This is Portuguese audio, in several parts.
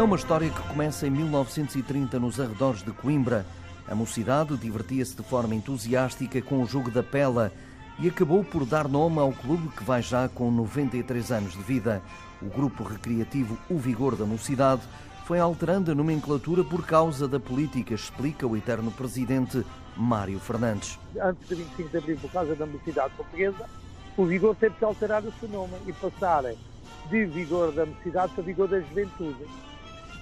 É uma história que começa em 1930 nos arredores de Coimbra. A mocidade divertia-se de forma entusiástica com o jogo da pela e acabou por dar nome ao clube que vai já com 93 anos de vida. O grupo recreativo O Vigor da Mocidade foi alterando a nomenclatura por causa da política, explica o eterno presidente Mário Fernandes. Antes de 25 de abril, por causa da mocidade portuguesa, o Vigor teve que alterar o seu nome e passar de Vigor da Mocidade para Vigor da Juventude.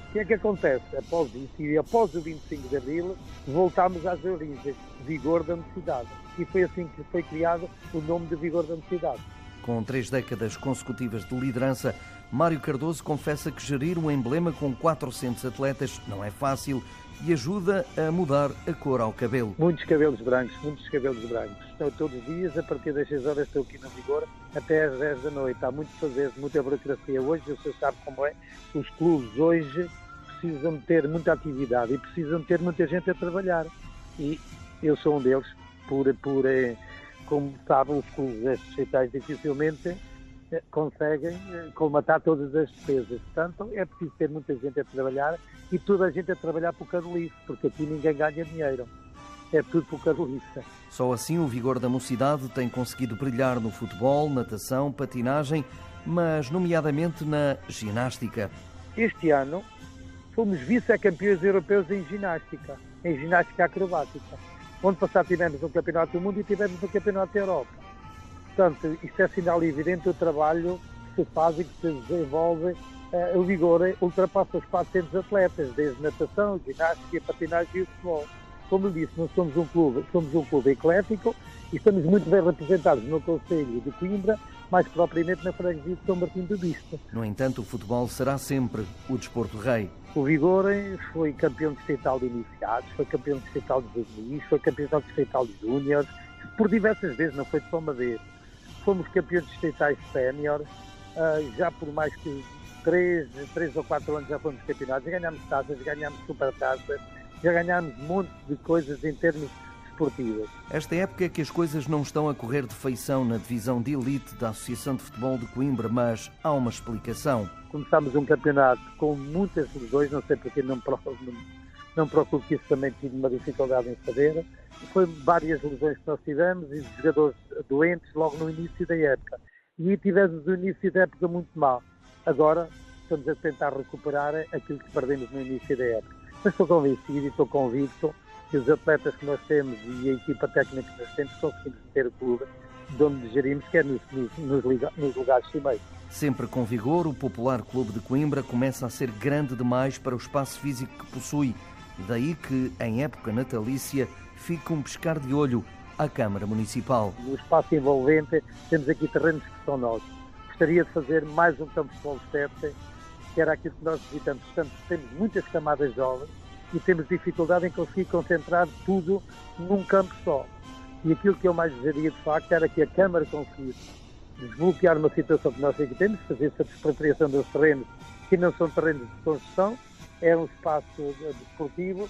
O que é que acontece? Após isso e após o 25 de Abril, voltámos às origens, Vigor da Mocidade. E foi assim que foi criado o nome de Vigor da Mocidade. Com três décadas consecutivas de liderança, Mário Cardoso confessa que gerir um emblema com 400 atletas não é fácil e ajuda a mudar a cor ao cabelo. Muitos cabelos brancos, muitos cabelos brancos. Estou todos os dias, a partir das 6 horas estou aqui na Vigor, até às 10 da noite. Há muito fazer, muita burocracia. Hoje, você sabe como é, os clubes hoje precisam ter muita atividade e precisam ter muita gente a trabalhar. E eu sou um deles, por, por eh, como sabem, os clubes distritais dificilmente conseguem eh, colmatar todas as despesas. Portanto, é preciso ter muita gente a trabalhar e toda a gente a trabalhar o Carolice, porque aqui ninguém ganha dinheiro. É tudo o Carolice. Só assim o vigor da mocidade tem conseguido brilhar no futebol, natação, patinagem, mas nomeadamente na ginástica. Este ano fomos vice-campeões europeus em ginástica, em ginástica acrobática. Onde passado tivemos um campeonato do mundo e tivemos um campeonato da Europa. Portanto, isto é sinal evidente do trabalho que se faz e que se desenvolve. Uh, o Vigor ultrapassa os 400 atletas, desde natação, ginástica, patinagem e o futebol. Como eu disse, nós somos um clube, somos um clube eclético e estamos muito bem representados no Conselho de Coimbra, mais propriamente na freguesia de São Martim do Bispo. No entanto, o futebol será sempre o desporto rei. O Vigor foi campeão distrital de iniciados, foi campeão distrital de juvenis, foi campeão distrital de júniores, por diversas vezes, não foi de só uma vez fomos campeões distritais sénior, uh, já por mais que três, três ou quatro anos já fomos campeonatos, já ganhámos taças, ganhámos supertaças, já ganhámos um monte de coisas em termos esportivos. Esta época é que as coisas não estão a correr de feição na divisão de elite da Associação de Futebol de Coimbra, mas há uma explicação. Começámos um campeonato com muitas lesões, não sei porque não, não procuro que isso também tive uma dificuldade em saber. Foi várias lesões que nós tivemos e jogadores doentes logo no início da época. E tivemos o início da época muito mal. Agora estamos a tentar recuperar aquilo que perdemos no início da época. Mas estou convencido e estou convicto que os atletas que nós temos e a equipa técnica que nós temos conseguimos ter o clube de onde gerimos, que é nos, nos, nos lugares cimeiros. Sempre com vigor, o Popular Clube de Coimbra começa a ser grande demais para o espaço físico que possui Daí que, em época natalícia, fica um pescar de olho à Câmara Municipal. No espaço envolvente, temos aqui terrenos que são nossos. Gostaria de fazer mais um campo de futebol 7, que era aquilo que nós visitamos. Portanto, temos muitas camadas jovens e temos dificuldade em conseguir concentrar tudo num campo só. E aquilo que eu mais desejaria, de facto, era que a Câmara conseguisse desbloquear uma situação que nós aqui temos, fazer essa despropriação dos terrenos que não são terrenos de construção, é um espaço desportivo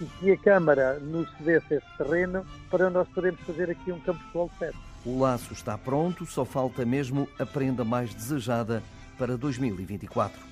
e que a Câmara nos cedesse esse terreno para nós podermos fazer aqui um campo de futebol certo. O laço está pronto, só falta mesmo a prenda mais desejada para 2024.